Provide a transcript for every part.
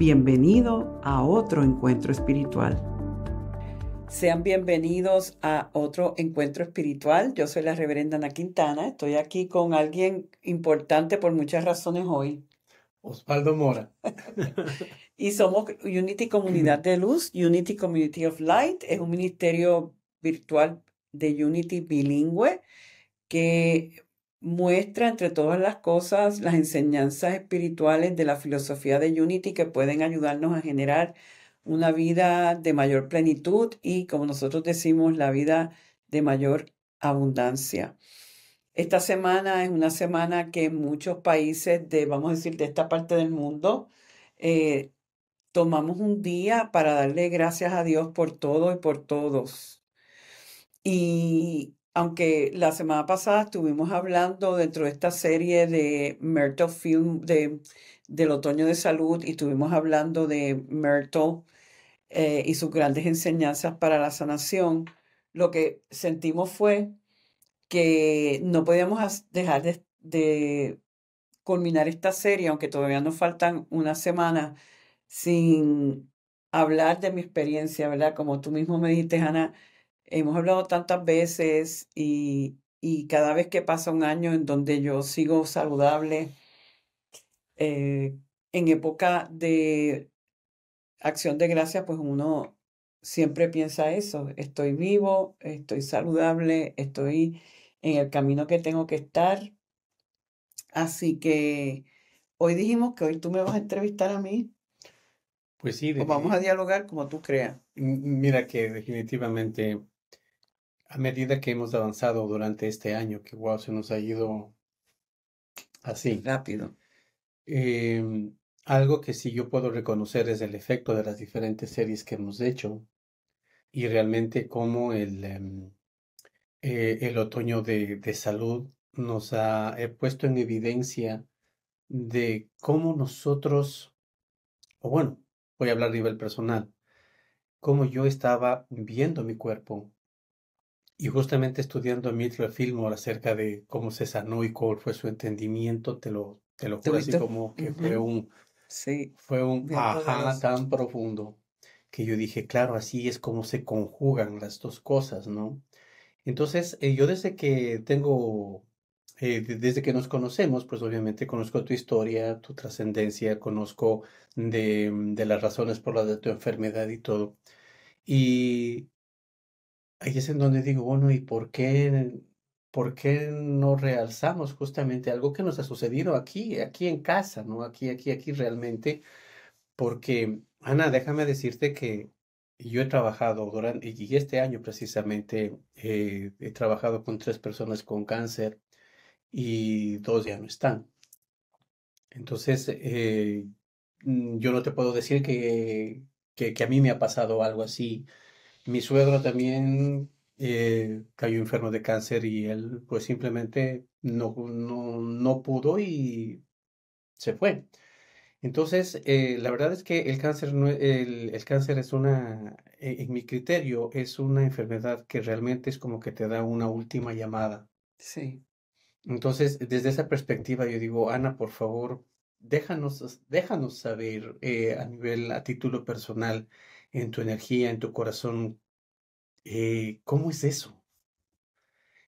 Bienvenido a otro encuentro espiritual. Sean bienvenidos a otro encuentro espiritual. Yo soy la reverenda Ana Quintana. Estoy aquí con alguien importante por muchas razones hoy. Osvaldo Mora. y somos Unity Comunidad de Luz, Unity Community of Light. Es un ministerio virtual de Unity bilingüe que muestra entre todas las cosas las enseñanzas espirituales de la filosofía de Unity que pueden ayudarnos a generar una vida de mayor plenitud y, como nosotros decimos, la vida de mayor abundancia. Esta semana es una semana que muchos países de, vamos a decir, de esta parte del mundo, eh, tomamos un día para darle gracias a Dios por todo y por todos. Y aunque la semana pasada estuvimos hablando dentro de esta serie de Myrtle Film de, del otoño de salud y estuvimos hablando de Myrtle eh, y sus grandes enseñanzas para la sanación, lo que sentimos fue que no podíamos dejar de, de culminar esta serie, aunque todavía nos faltan una semana, sin hablar de mi experiencia, ¿verdad? Como tú mismo me dijiste, Ana, hemos hablado tantas veces y, cada vez que pasa un año en donde yo sigo saludable, eh, en época de acción de gracia, pues uno siempre piensa eso, estoy vivo, estoy saludable, estoy en el camino que tengo que estar. Así que hoy dijimos que hoy tú me vas a entrevistar a mí. Pues sí. O vamos a dialogar como tú creas. Mira que definitivamente a medida que hemos avanzado durante este año, que wow, se nos ha ido así. Rápido. Em, algo que sí yo puedo reconocer es el efecto de las diferentes series que hemos hecho y realmente cómo el, em, eh, el otoño de, de, salud nos ha puesto en evidencia de cómo nosotros, o bueno, voy a hablar a nivel personal, cómo yo estaba viendo mi cuerpo, y justamente estudiando Mitchell Fillmore acerca de cómo se sanó y cuál fue su entendimiento, te lo, te lo juro así como que fue un, sí, fue un ajá tan profundo que yo dije, claro, así es como se conjugan las dos cosas, ¿no? Entonces, eh, yo desde que tengo, eh, desde que nos conocemos, pues obviamente conozco tu historia, tu trascendencia, conozco de, de las razones por las de tu enfermedad y todo. Y Ahí es en donde digo, bueno, ¿y por qué, por qué no realzamos justamente algo que nos ha sucedido aquí, aquí en casa, ¿no? Aquí, aquí, aquí realmente, porque, Ana, déjame decirte que yo he trabajado durante, este año precisamente, eh, he trabajado con tres personas con cáncer y dos ya no están. Entonces, eh, mm, yo no te puedo decir que, que a mí me ha pasado algo así mi suegro también eh, cayó enfermo de cáncer y él pues simplemente no, no, no pudo y se fue. Entonces, eh, la verdad es que el cáncer, no, el, el cáncer es una, e, en mi criterio, es una enfermedad que realmente es como que te da una última llamada. Sí. Entonces, desde esa perspectiva, yo digo, Ana, por favor, déjanos, déjanos saber eh, a nivel, a título personal, en tu energía, en tu corazón. Eh, ¿Cómo es eso?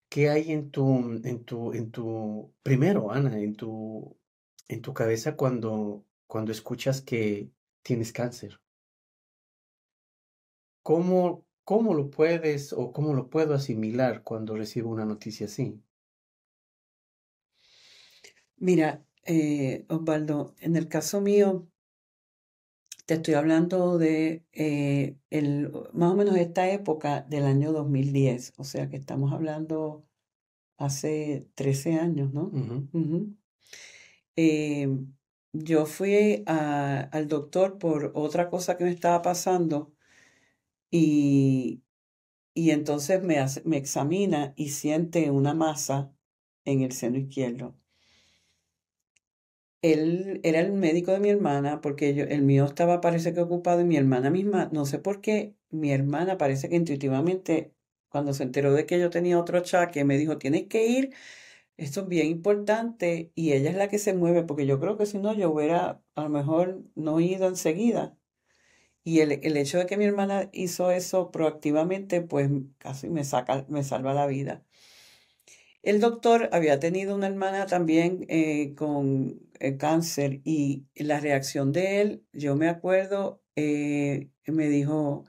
¿Qué hay en tu, en tu, en tu, primero, Ana, en tu, en tu cabeza cuando, cuando escuchas que tienes cáncer? ¿Cómo, cómo lo puedes o cómo lo puedo asimilar cuando recibo una noticia así? Mira, eh, Osvaldo, en el caso mío, te estoy hablando de eh, el, más o menos esta época del año 2010, o sea que estamos hablando hace 13 años, ¿no? Eh, yo fui al doctor por otra cosa que me estaba pasando y, y entonces me, me examina y siente una masa en el seno izquierdo. Él era el médico de mi hermana porque yo, el mío estaba parece que ocupado y mi hermana misma, no sé por qué, mi hermana parece que intuitivamente cuando se enteró de que yo tenía otro achaque me dijo, tienes que ir esto es bien importante y ella es la que se mueve, porque yo creo que si no, yo hubiera a lo mejor no ido enseguida. Y el, el hecho de que mi hermana hizo eso proactivamente, pues casi me, saca, me salva la vida. El doctor había tenido una hermana también eh, con eh, cáncer y la reacción de él, yo me acuerdo, eh, me dijo,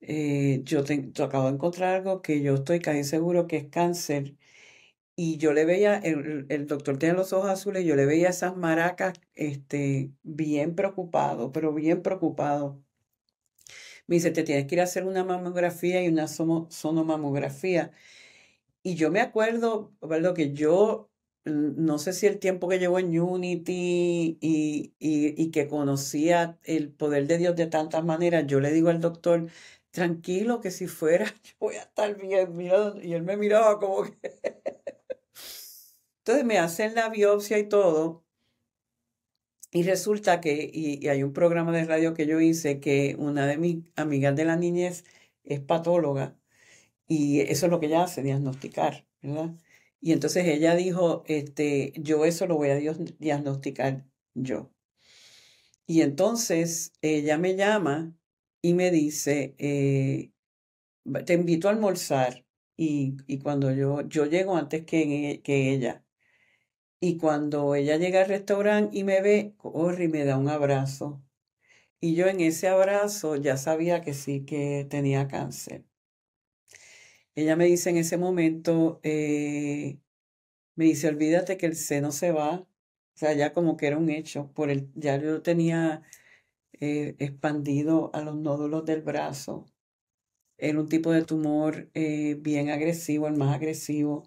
yo, te, acabo de encontrar algo que yo estoy casi seguro que es cáncer y yo le veía, el, doctor tenía los ojos azules, yo le veía esas maracas este, bien preocupado, pero bien preocupado. Me dice, te tienes que ir a hacer una mamografía y una sonomamografía. Y yo me acuerdo, lo que yo, no sé si el tiempo que llevo en Unity y, y, que conocía el poder de Dios de tantas maneras, yo le digo al doctor, tranquilo, que si fuera, yo voy a estar bien. y él me miraba como que... Entonces me hacen la biopsia y todo. Y resulta que, y, hay un programa de radio que yo hice que una de mis amigas de la niñez es patóloga y eso es lo que ella hace, diagnosticar, ¿verdad? Y entonces ella dijo, este, yo eso lo voy a diagnosticar yo. Y entonces ella me llama y me dice, eh, te invito a almorzar. Y, y, cuando yo, yo llego antes que, que ella, y cuando ella llega al restaurante y me ve, corre y me da un abrazo. Y yo en ese abrazo ya sabía que sí, que tenía cáncer. Ella me dice en ese momento, eh, me dice, olvídate que el seno se va. O sea, ya como que era un hecho. Por ya yo tenía eh, expandido a los nódulos del brazo. Era un tipo de tumor eh, bien agresivo, el más agresivo.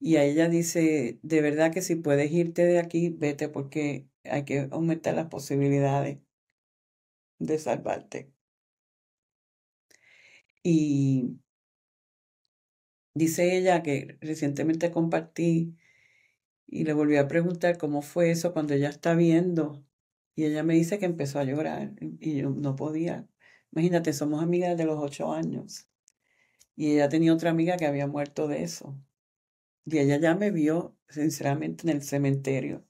Y a ella dice, de verdad que si puedes irte de aquí, vete porque hay que aumentar las posibilidades de salvarte. Y dice ella que recientemente compartí y le volví a preguntar cómo fue eso cuando ella está viendo. Y ella me dice que empezó a llorar y yo no podía. Imagínate, somos amigas de los ocho años. Y ella tenía otra amiga que había muerto de eso. Y ella ya me vio, sinceramente, en el cementerio.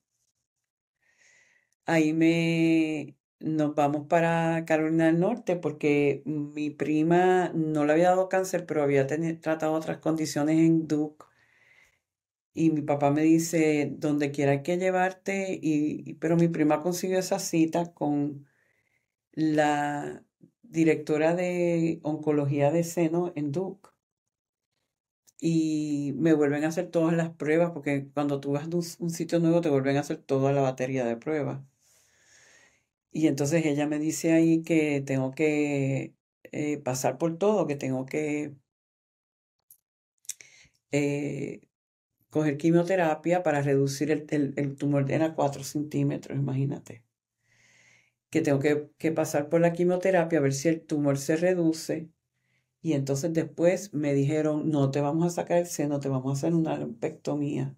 Ahí me nos vamos para Carolina del Norte porque mi prima no le había dado cáncer, pero había tratado otras condiciones en Duke. Y mi papá me dice, donde quiera hay que llevarte, y, pero mi prima consiguió esa cita con la directora de oncología de seno en Duke y me vuelven a hacer todas las pruebas, porque cuando tú vas a un, sitio nuevo te vuelven a hacer toda la batería de pruebas. Y entonces ella me dice ahí que tengo que eh, pasar por todo, que tengo que eh, coger quimioterapia para reducir el, el, tumor, era 4 centímetros, imagínate. Que tengo que, que pasar por la quimioterapia a ver si el tumor se reduce y entonces después me dijeron, no te vamos a sacar el seno, te vamos a hacer una lumpectomía.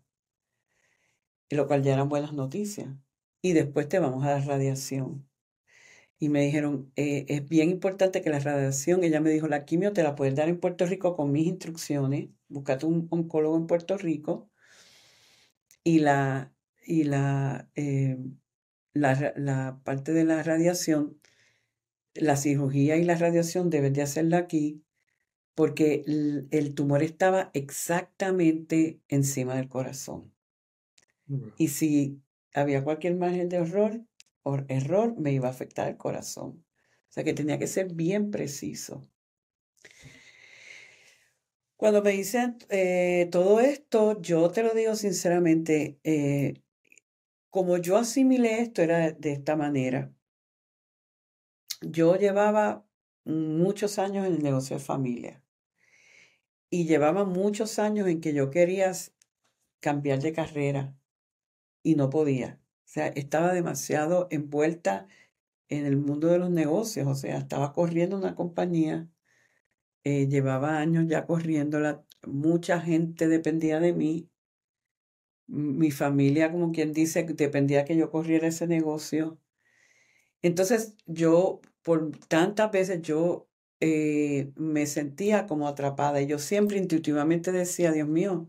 Lo cual ya eran buenas noticias. Y después te vamos a dar radiación. Y me dijeron, eh, es bien importante que la radiación, ella me dijo, la quimio te la puedes dar en Puerto Rico con mis instrucciones, búscate un oncólogo en Puerto Rico. Y la, y la, eh, la, la parte de la radiación, la cirugía y la radiación deben de hacerla aquí porque el, tumor estaba exactamente encima del corazón. Y si había cualquier margen de error, o error, me iba a afectar el corazón. O sea que tenía que ser bien preciso. Cuando me dicen eh, todo esto, yo te lo digo sinceramente, eh, como yo asimilé esto era de esta manera. Yo llevaba muchos años en el negocio de familia. Y llevaba muchos años en que yo quería cambiar de carrera y no podía. O sea, estaba demasiado envuelta en el mundo de los negocios, o sea, estaba corriendo una compañía, eh, llevaba años ya corriéndola, mucha gente dependía de mí, mi familia, como quien dice, dependía que yo corriera ese negocio. Entonces yo, por tantas veces, yo eh, me sentía como atrapada y yo siempre intuitivamente decía, Dios mío,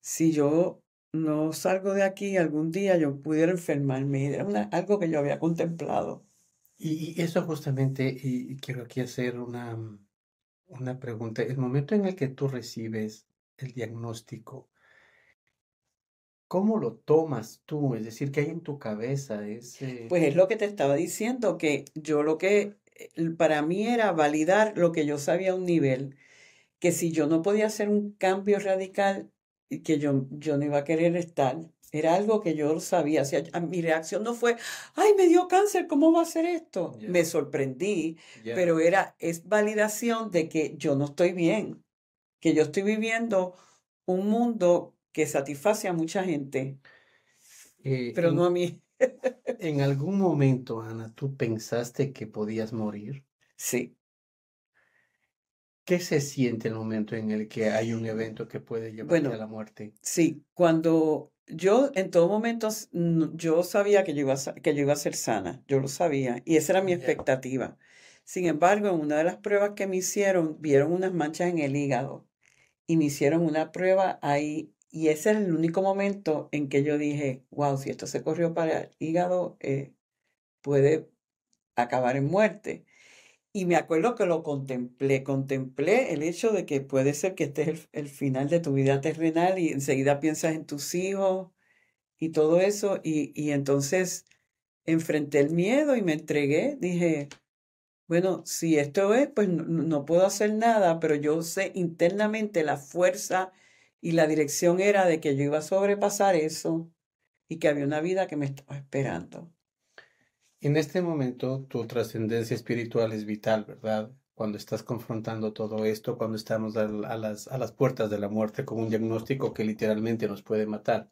si yo no salgo de aquí algún día, yo pudiera enfermarme. Era algo que yo había contemplado. Y, eso justamente, y quiero aquí hacer una, una pregunta. El momento en el que tú recibes el diagnóstico, ¿Cómo lo tomas tú? Es decir, ¿qué hay en tu cabeza? Ese... Pues es lo que te estaba diciendo, que yo lo que eh, para mí era validar lo que yo sabía a un nivel, que si yo no podía hacer un cambio radical, que yo, yo no iba a querer estar. Era algo que yo sabía. O sea, mi reacción no fue, ay, me dio cáncer, ¿cómo va a ser esto? Me sorprendí, pero era, es validación de que yo no estoy bien, que yo estoy viviendo un mundo que satisface a mucha gente, eh, pero no a mí. ¿En algún momento, Ana, tú pensaste que podías morir? Sí. ¿Qué se siente en el momento en el que hay un evento que puede llevarte a la muerte? Sí, cuando yo en todo momento yo sabía que yo, iba a, que yo iba a ser sana, yo lo sabía y esa era mi expectativa. Sin embargo, en una de las pruebas que me hicieron, vieron unas manchas en el hígado y me hicieron una prueba ahí y ese es el único momento en que yo dije, wow, si esto se corrió para el hígado, eh, puede acabar en muerte. Y me acuerdo que lo contemplé, contemplé el hecho de que puede ser que este es el, final de tu vida terrenal y enseguida piensas en tus hijos y todo eso. Y, y entonces enfrenté el miedo y me entregué. Dije, bueno, si esto es, pues no, no puedo hacer nada, pero yo sé internamente la fuerza y la dirección era de que yo iba a sobrepasar eso y que había una vida que me estaba esperando. En este momento tu trascendencia espiritual es vital, ¿verdad? Cuando estás confrontando todo esto, cuando estamos a, las, a las puertas de la muerte con un diagnóstico que literalmente nos puede matar.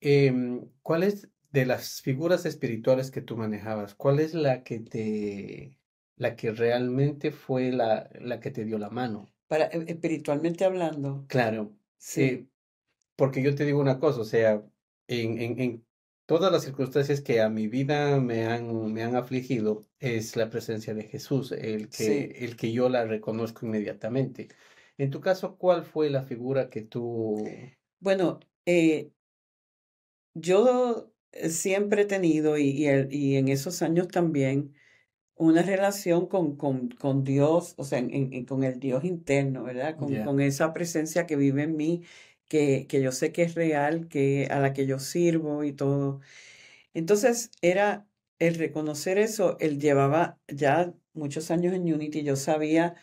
Em, ¿Cuál es de las figuras espirituales que tú manejabas? ¿Cuál es la que te, la que realmente fue la, la que te dio la mano? Para, e, espiritualmente hablando. Claro, sí. porque yo te digo una cosa, o sea, en, en, en, todas las circunstancias que a mi vida me han, me han afligido, es la presencia de Jesús, el que, el que yo la reconozco inmediatamente. En tu caso, ¿cuál fue la figura que tú... Bueno, eh, yo siempre he tenido, y, y, y en esos años también, una relación con, con, con Dios, o sea, en, con el Dios interno, ¿verdad? Con, con, esa presencia que vive en mí, que, yo sé que es real, que, a la que yo sirvo y todo. Entonces, era el reconocer eso, él llevaba ya muchos años en Unity, yo sabía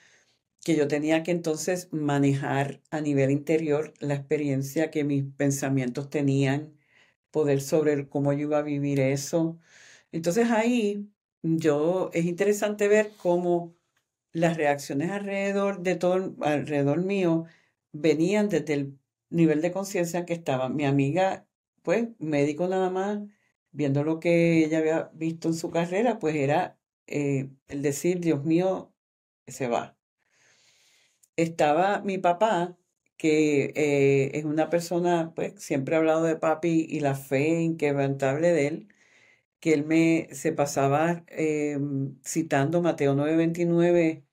que yo tenía que entonces manejar a nivel interior la experiencia que mis pensamientos tenían, poder sobre cómo yo iba a vivir eso. Entonces ahí yo, es interesante ver cómo las reacciones alrededor de todo, alrededor mío, venían desde el nivel de conciencia en que estaba. Mi amiga, pues, médico nada más, viendo lo que ella había visto en su carrera, pues era eh, el decir, Dios mío, se va. Estaba mi papá, que eh, es una persona, pues, siempre ha hablado de papi y la fe inquebrantable de él que él me se pasaba em, citando Mateo 9:29,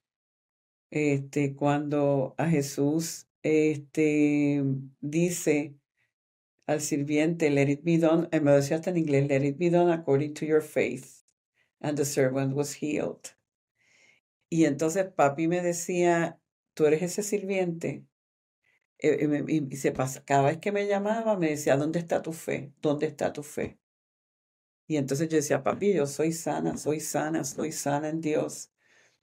este, cuando a Jesús este, dice al sirviente, let it be done, me decía hasta en inglés, let it be done according to your faith. And the servant was healed. Y entonces papi me decía, tú eres ese sirviente. Eh, y, se pasa, cada vez que me llamaba me decía, ¿dónde está tu fe? ¿Dónde está tu fe? Y entonces yo decía, papi, yo soy sana, soy sana, soy sana en Dios.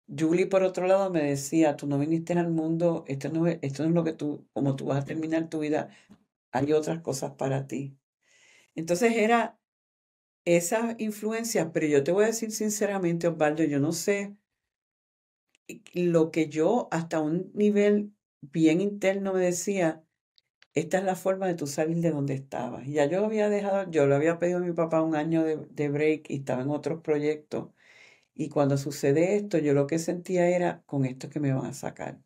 Julie, por otro lado, me decía, tú no viniste al mundo, esto no es, esto no es lo que tú, como tú vas a terminar tu vida, hay otras cosas para ti. Entonces era esa influencia, pero yo te voy a decir sinceramente, Osvaldo, yo no sé lo que yo hasta un nivel bien interno me decía, esta es la forma de tú salir de donde estabas. Ya yo había dejado, yo le había pedido a mi papá un año de, de break y estaba en otros proyectos. Y cuando sucede esto, yo lo que sentía era, con esto que me van a sacar.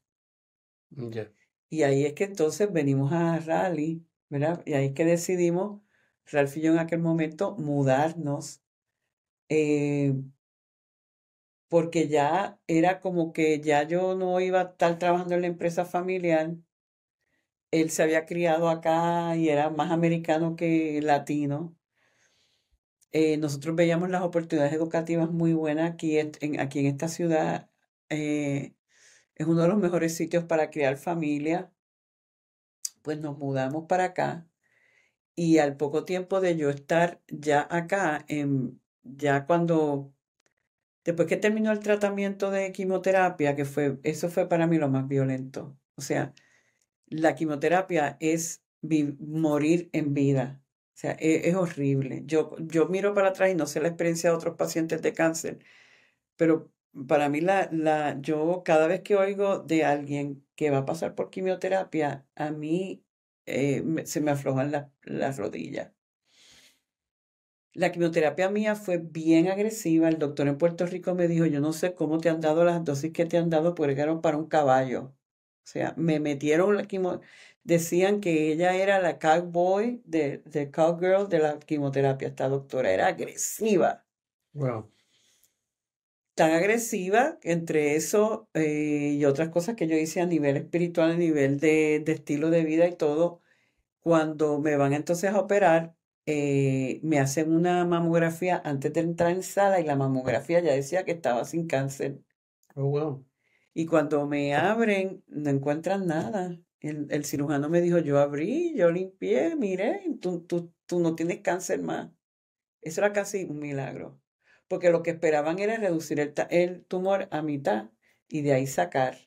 Ya. Y ahí es que entonces venimos a Rally, ¿verdad? Y ahí es que decidimos, Ralph y yo en aquel momento, mudarnos, eh, porque ya era como que ya yo no iba a estar trabajando en la empresa familiar. Él se había criado acá y era más americano que latino. Eh, nosotros veíamos las oportunidades educativas muy buenas aquí en, aquí en esta ciudad. Eh, es uno de los mejores sitios para crear familia. Pues nos mudamos para acá y al poco tiempo de yo estar ya acá, en, ya cuando, después que terminó el tratamiento de quimioterapia, que fue, eso fue para mí lo más violento. O sea, la quimioterapia es morir en vida. O sea, e, es, horrible. Yo, yo miro para atrás y no sé la experiencia de otros pacientes de cáncer, pero para mí, la, la, yo cada vez que oigo de alguien que va a pasar por quimioterapia, a mí eh, se me aflojan las rodillas. La quimioterapia mía fue bien agresiva. El doctor en Puerto Rico me dijo, yo no sé cómo te han dado las dosis que te han dado, porque eran para un caballo. O sea, me metieron la quimio... Decían que ella era la cowboy, de, de cowgirl de la quimioterapia. Esta doctora era agresiva. Wow tan agresiva, entre eso eh, y otras cosas que yo hice a nivel espiritual, a nivel de, estilo de vida y todo, cuando me van entonces a operar, eh, me hacen una mamografía antes de entrar en sala y la mamografía ya decía que estaba sin cáncer. Oh, wow. Y cuando me abren, no encuentran nada. El, el cirujano me dijo, yo abrí, yo limpié, mire, tú, tú, tú no tienes cáncer más. Eso era casi un milagro porque lo que esperaban era reducir el, tumor a mitad y de ahí sacar.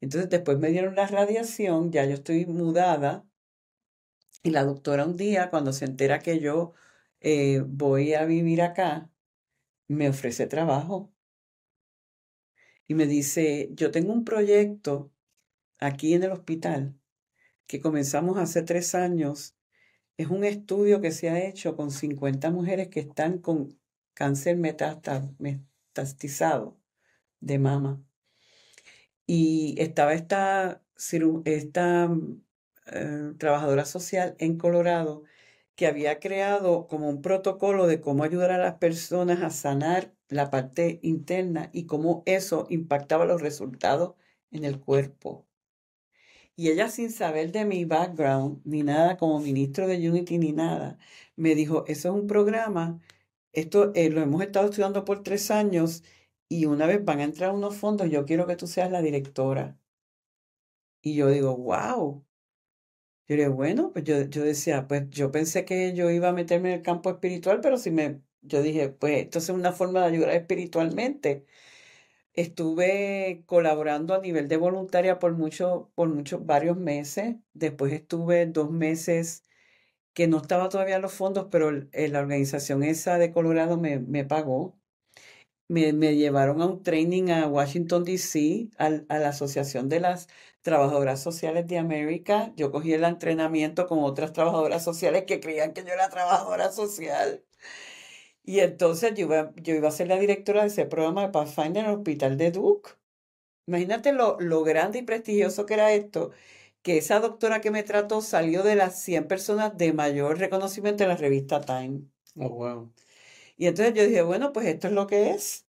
Entonces después me dieron la radiación, ya yo estoy mudada, y la doctora un día, cuando se entera que yo eh, voy a vivir acá, me ofrece trabajo. Y me dice, yo tengo un proyecto aquí en el hospital que comenzamos hace tres años. Es un estudio que se ha hecho con 50 mujeres que están con cáncer metastizado de mama. Y estaba esta, eh, trabajadora social en Colorado que había creado como un protocolo de cómo ayudar a las personas a sanar la parte interna y cómo eso impactaba los resultados en el cuerpo. Y ella sin saber de mi background, ni nada como ministro de Unity, ni nada, me dijo, eso es un programa esto eh, lo hemos estado estudiando por tres años y una vez van a entrar unos fondos, yo quiero que tú seas la directora. Y yo digo, wow. Yo digo, bueno, pues yo, yo decía, pues yo pensé que yo iba a meterme en el campo espiritual, pero si me, yo dije, pues esto es una forma de ayudar espiritualmente. Estuve colaborando a nivel de voluntaria por muchos, por varios meses. Después estuve dos meses que no estaba todavía en los fondos, pero eh, la organización esa de Colorado me, me pagó. Me, me, llevaron a un training a Washington, D.C., a la Asociación de las Trabajadoras Sociales de América. Yo cogí el entrenamiento con otras trabajadoras sociales que creían que yo era trabajadora social. Y entonces yo iba, yo iba a ser la directora de ese programa de Pathfinder en el Hospital de Duke. Imagínate lo, lo grande y prestigioso que era esto que esa doctora que me trató salió de las 100 personas de mayor reconocimiento en la revista Time. Oh, wow. Y entonces yo dije, bueno, pues esto es lo que es.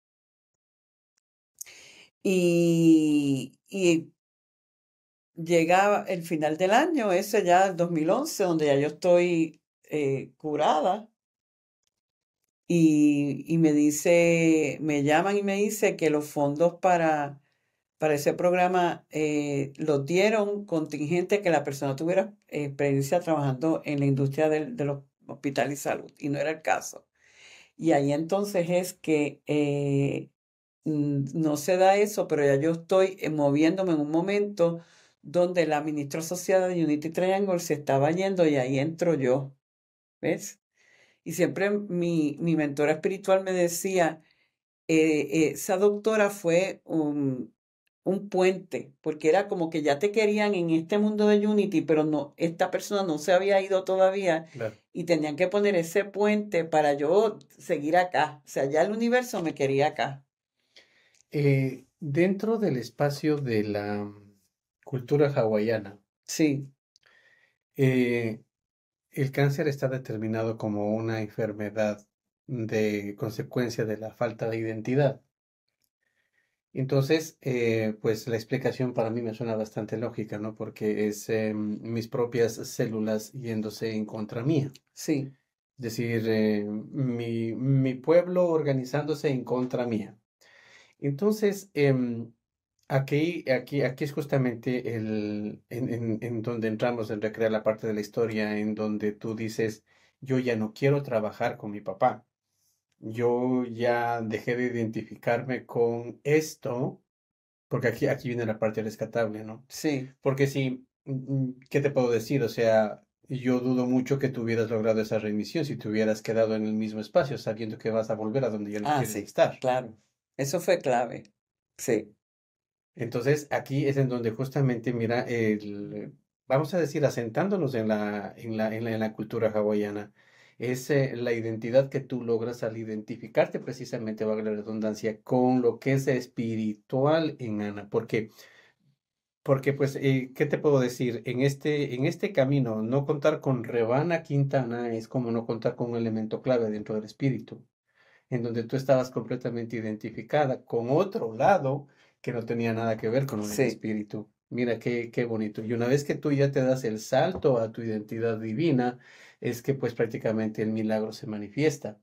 Y, y llega el final del año, ese ya el 2011, donde ya yo estoy eh, curada. Y, me dice, me llaman y me dice que los fondos para para ese programa eh, lo dieron contingente que la persona tuviera experiencia trabajando en la industria del, de los hospitales y salud, y no era el caso. Y ahí entonces es que eh, no se da eso, pero ya yo estoy eh, moviéndome en un momento donde la ministra asociada de Unity Triangle se estaba yendo y ahí entro yo. ¿Ves? Y siempre mi, mi mentora espiritual me decía, esa doctora fue un, un puente, porque era como que ya te querían en este mundo de Unity, pero no, esta persona no se había ido todavía y tenían que poner ese puente para yo seguir acá. O sea, ya el universo me quería acá. Eh, dentro del espacio de la cultura hawaiana. Sí. Eh, el cáncer está determinado como una enfermedad de consecuencia de la falta de identidad. Entonces, eh, pues la explicación para mí me suena bastante lógica, ¿no? Porque es em, mis propias células yéndose en contra mía. Sí. Es decir, eh, mi, mi, pueblo organizándose en contra mía. Entonces, em, aquí, aquí, aquí es justamente el, en, en, en donde entramos en recrear la parte de la historia en donde tú dices, yo ya no quiero trabajar con mi papá yo ya dejé de identificarme con esto, porque aquí, aquí viene la parte rescatable, ¿no? Sí. Porque si, mm, mm, ¿qué te puedo decir? O sea, yo dudo mucho que tú hubieras logrado esa remisión si te hubieras quedado en el mismo espacio, sabiendo que vas a volver a donde ya no ah, quieres sí, estar. Claro, eso fue clave. Sí. Entonces, aquí es en donde justamente, mira, el, vamos a decir, asentándonos en la, en la, en la, cultura hawaiana, es eh, la identidad que tú logras al identificarte precisamente, valga la redundancia, con lo que es espiritual en Ana. Porque, porque pues, eh, ¿qué te puedo decir? En este, en este camino, no contar con Rebana Quintana es como no contar con un elemento clave dentro del espíritu, en donde tú estabas completamente identificada con otro lado que no tenía nada que ver con el espíritu. Mira qué, qué bonito. Y una vez que tú ya te das el salto a tu identidad divina, es que pues prácticamente el milagro se manifiesta.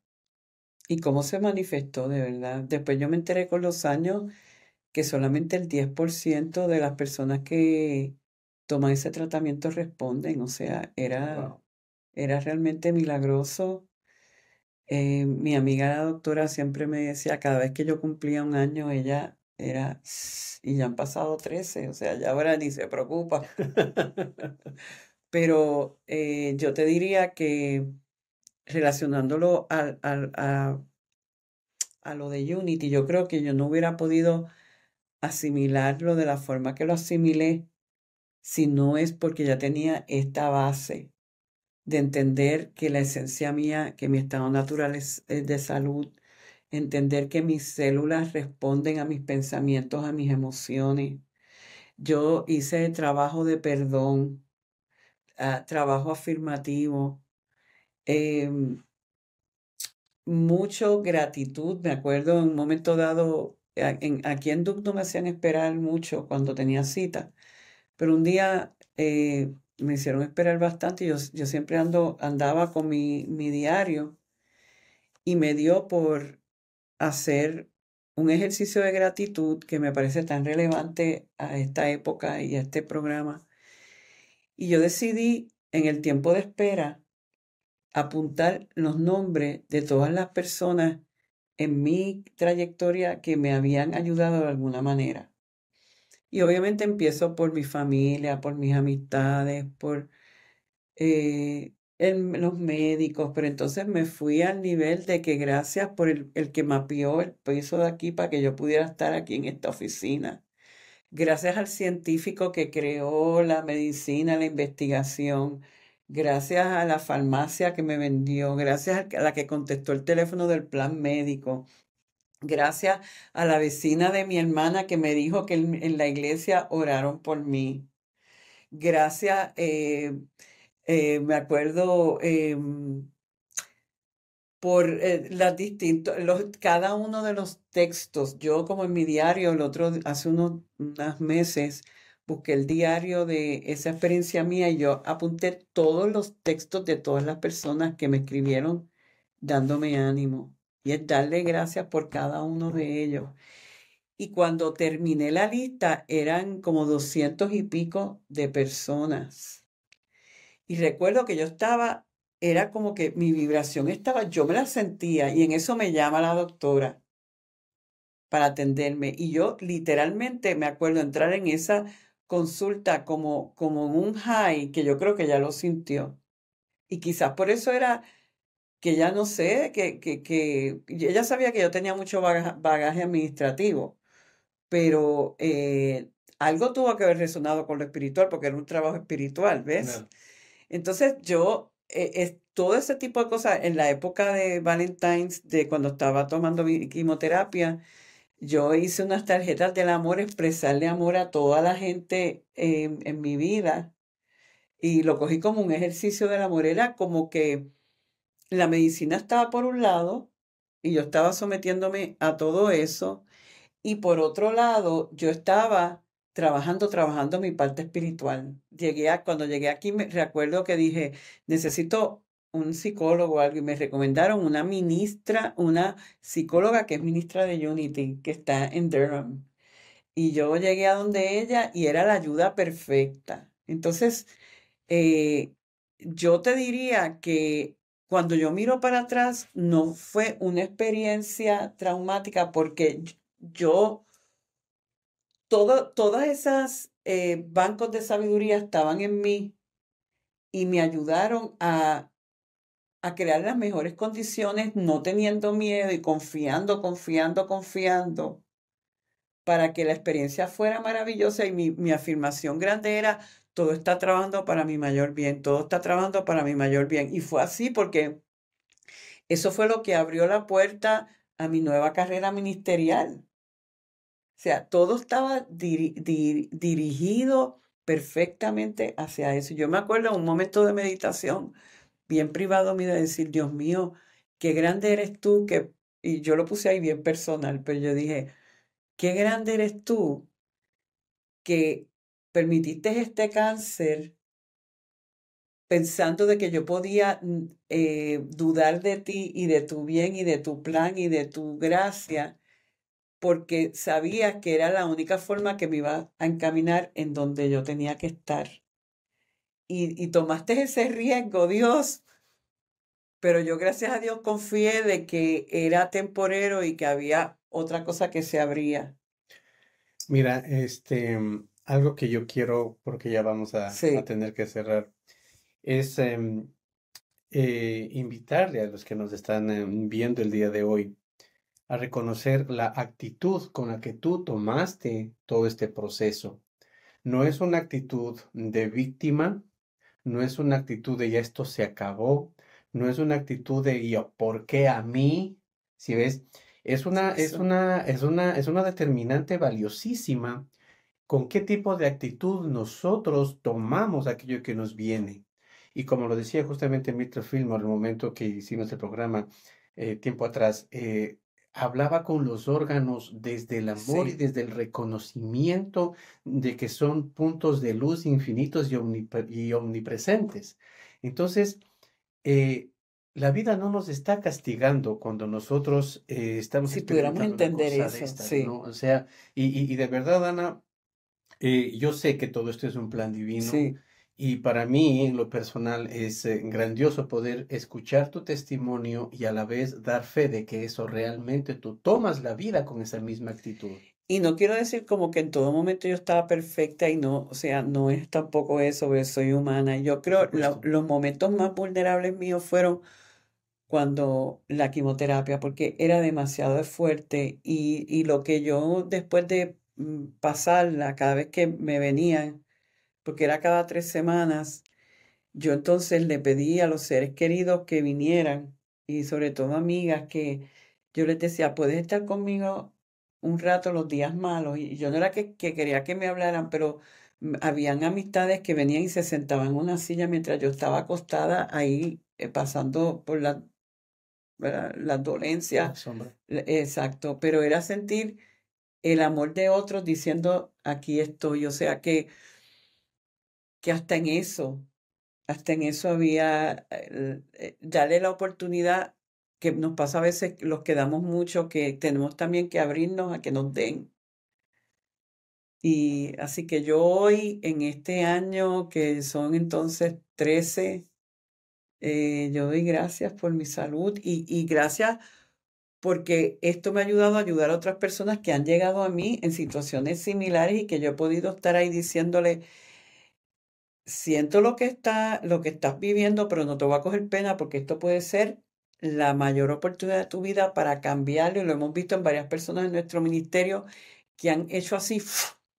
¿Y cómo se manifestó de verdad? Después yo me enteré con los años que solamente el 10% de las personas que toman ese tratamiento responden, o sea, era, era realmente milagroso. Eh, mi amiga la doctora siempre me decía, cada vez que yo cumplía un año, ella era, y ya han pasado 13, o sea, ya ahora ni se preocupa. Pero eh, yo te diría que relacionándolo a, a, lo de Unity, yo creo que yo no hubiera podido asimilarlo de la forma que lo asimilé si no es porque ya tenía esta base de entender que la esencia mía, que mi estado natural es, es de salud, entender que mis células responden a mis pensamientos, a mis emociones. Yo hice trabajo de perdón, trabajo afirmativo, em, mucho gratitud. Me acuerdo en un momento dado, aquí en Duke me hacían esperar mucho cuando tenía cita, pero un día eh, me hicieron esperar bastante. Yo, yo siempre ando, andaba con mi, mi diario y me dio por hacer un ejercicio de gratitud que me parece tan relevante a esta época y a este programa y yo decidí en el tiempo de espera apuntar los nombres de todas las personas en mi trayectoria que me habían ayudado de alguna manera. Y obviamente empiezo por mi familia, por mis amistades, por eh, los médicos, pero entonces me fui al nivel de que gracias por el, el que mapeó el piso de aquí para que yo pudiera estar aquí en esta oficina gracias al científico que creó la medicina, la investigación, gracias a la farmacia que me vendió, gracias a la que contestó el teléfono del plan médico, gracias a la vecina de mi hermana que me dijo que en, la iglesia oraron por mí. Gracias, eh, eh, me acuerdo, em, por eh, las distintos, los, cada uno de los textos. Yo como en mi diario, el otro, hace unos, meses, busqué el diario de esa experiencia mía y yo apunté todos los textos de todas las personas que me escribieron dándome ánimo. Y es darle gracias por cada uno de ellos. Y cuando terminé la lista, eran como doscientos y pico de personas. Y recuerdo que yo estaba era como que mi vibración estaba, yo me la sentía y en eso me llama la doctora para atenderme. Y yo literalmente me acuerdo entrar en esa consulta como, como un high que yo creo que ya lo sintió. Y quizás por eso era que ya no sé, que, que, que ella sabía que yo tenía mucho bagaje, administrativo, pero eh, algo tuvo que haber resonado con lo espiritual porque era un trabajo espiritual, ¿ves? Entonces yo, eh, todo ese tipo de cosas, en la época de Valentine's, de cuando estaba tomando quimioterapia, yo hice unas tarjetas del amor, expresarle amor a toda la gente en, mi vida y lo cogí como un ejercicio del amor. Era como que la medicina estaba por un lado y yo estaba sometiéndome a todo eso y por otro lado yo estaba trabajando, trabajando mi parte espiritual. Llegué a, cuando llegué aquí me recuerdo que dije, necesito un psicólogo o algo y me recomendaron una ministra, una psicóloga que es ministra de Unity, que está en Durham. Y yo llegué a donde ella y era la ayuda perfecta. Entonces, eh, yo te diría que cuando yo miro para atrás, no fue una experiencia traumática porque yo, todo, todas esas eh, bancos de sabiduría estaban en mí y me ayudaron a, a crear las mejores condiciones, no teniendo miedo y confiando, confiando, confiando, para que la experiencia fuera maravillosa. Y mi, mi afirmación grande era, todo está trabajando para mi mayor bien, todo está trabajando para mi mayor bien. Y fue así porque eso fue lo que abrió la puerta a mi nueva carrera ministerial. Sea, todo estaba dirigido perfectamente hacia eso. Yo me acuerdo en un momento de meditación bien privado mío de decir, Dios mío, qué grande eres tú, que, y yo lo puse ahí bien personal, pero yo dije, qué grande eres tú que permitiste este cáncer pensando de que yo podía mm, eh, dudar de ti y de tu bien y de tu plan y de tu gracia, porque sabía que era la única forma que me iba a encaminar en donde yo tenía que estar. Y, y tomaste ese riesgo, Dios, pero yo gracias a Dios confié de que era temporero y que había otra cosa que se abría. Mira, este, algo que yo quiero, porque ya vamos a, tener que cerrar, es em, eh, invitarle a los que nos están em, viendo el día de hoy a reconocer la actitud con la que tú tomaste todo este proceso. No es una actitud de víctima, no es una actitud de ya esto se acabó, no es una actitud de yo, ¿por qué a mí? Si ves, es una, es una, es una, es una determinante valiosísima con qué tipo de actitud nosotros tomamos aquello que nos viene. Y como lo decía justamente Mr. Fillmore el momento que hicimos el programa eh, tiempo atrás, eh, hablaba con los órganos desde el amor y desde el reconocimiento de que son puntos de luz infinitos y, omnipresentes. Entonces, eh, la vida no nos está castigando cuando nosotros estamos si pudiéramos entender eso sí. o sea y, y, de verdad Ana eh, yo sé que todo esto es un plan divino. Y para mí, en lo personal, es eh, grandioso poder escuchar tu testimonio y a la vez dar fe de que eso realmente tú tomas la vida con esa misma actitud. Y no quiero decir como que en todo momento yo estaba perfecta y no, o sea, no es tampoco eso, porque soy humana. Yo creo que los momentos más vulnerables míos fueron cuando la quimioterapia, porque era demasiado fuerte y, y lo que yo después de Mm, pasarla cada vez que me venían, porque era cada tres semanas, yo entonces le pedí a los seres queridos que vinieran y sobre todo amigas que yo les decía, puedes estar conmigo un rato los días malos. Y yo no era que, quería que me hablaran, pero habían amistades que venían y se sentaban en una silla mientras yo estaba acostada ahí eh, pasando por la, la dolencia. Exacto, pero era sentir el amor de otros diciendo, aquí estoy. O sea que, que hasta en eso, hasta en eso había, eh, darle la oportunidad que nos pasa a veces, los que damos mucho, que tenemos también que abrirnos a que nos den. Y así que yo hoy, en este año, que son entonces 13, eh, yo doy gracias por mi salud y, y gracias porque esto me ha ayudado a ayudar a otras personas que han llegado a mí en situaciones similares y que yo he podido estar ahí diciéndole, siento lo que está, lo que estás viviendo, pero no te voy a coger pena porque esto puede ser la mayor oportunidad de tu vida para cambiarlo. Y lo hemos visto en varias personas en nuestro ministerio que han hecho así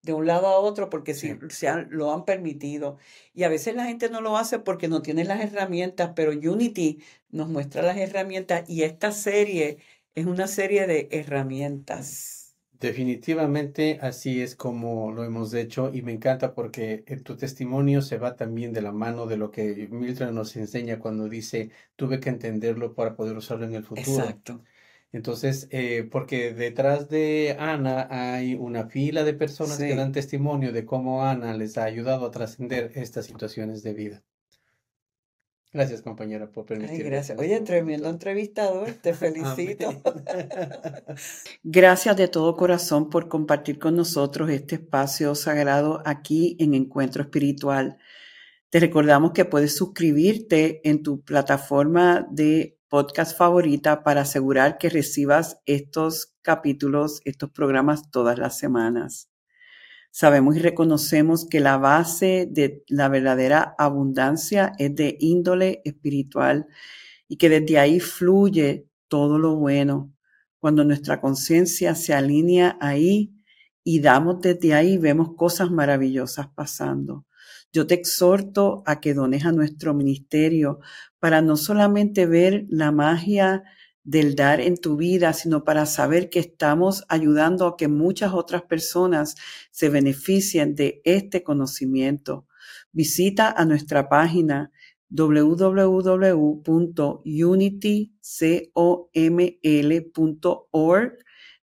de un lado a otro porque sí. se lo han permitido. Y a veces la gente no lo hace porque no tiene las herramientas, pero Unity nos muestra las herramientas y esta serie es una serie de herramientas. Definitivamente así es como lo hemos hecho y me encanta porque en tu testimonio se va también de la mano de lo que Mildred nos enseña cuando dice tuve que entenderlo para poder usarlo en el futuro. Exacto. Entonces, eh, porque detrás de Ana hay una fila de personas que dan testimonio de cómo Ana les ha ayudado a trascender estas situaciones de vida. Gracias, compañera, por permitirme. gracias. Oye, tremendo entrevistador, te felicito. gracias de todo corazón por compartir con nosotros este espacio sagrado aquí en Encuentro Espiritual. Te recordamos que puedes suscribirte en tu plataforma de podcast favorita para asegurar que recibas estos capítulos, estos programas todas las semanas. Sabemos y reconocemos que la base de la verdadera abundancia es de índole espiritual y que desde ahí fluye todo lo bueno. Cuando nuestra conciencia se alinea ahí y damos desde ahí, vemos cosas maravillosas pasando. Yo te exhorto a que dones a nuestro ministerio para no solamente ver la magia del dar en tu vida, sino para saber que estamos ayudando a que muchas otras personas se beneficien de este conocimiento. Visita a nuestra página www.unitycoml.org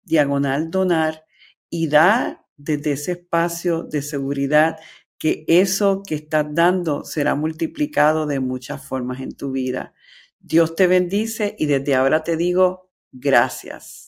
diagonal donar y da desde ese espacio de seguridad que eso que estás dando será multiplicado de muchas formas en tu vida. Dios te bendice y desde ahora te digo gracias.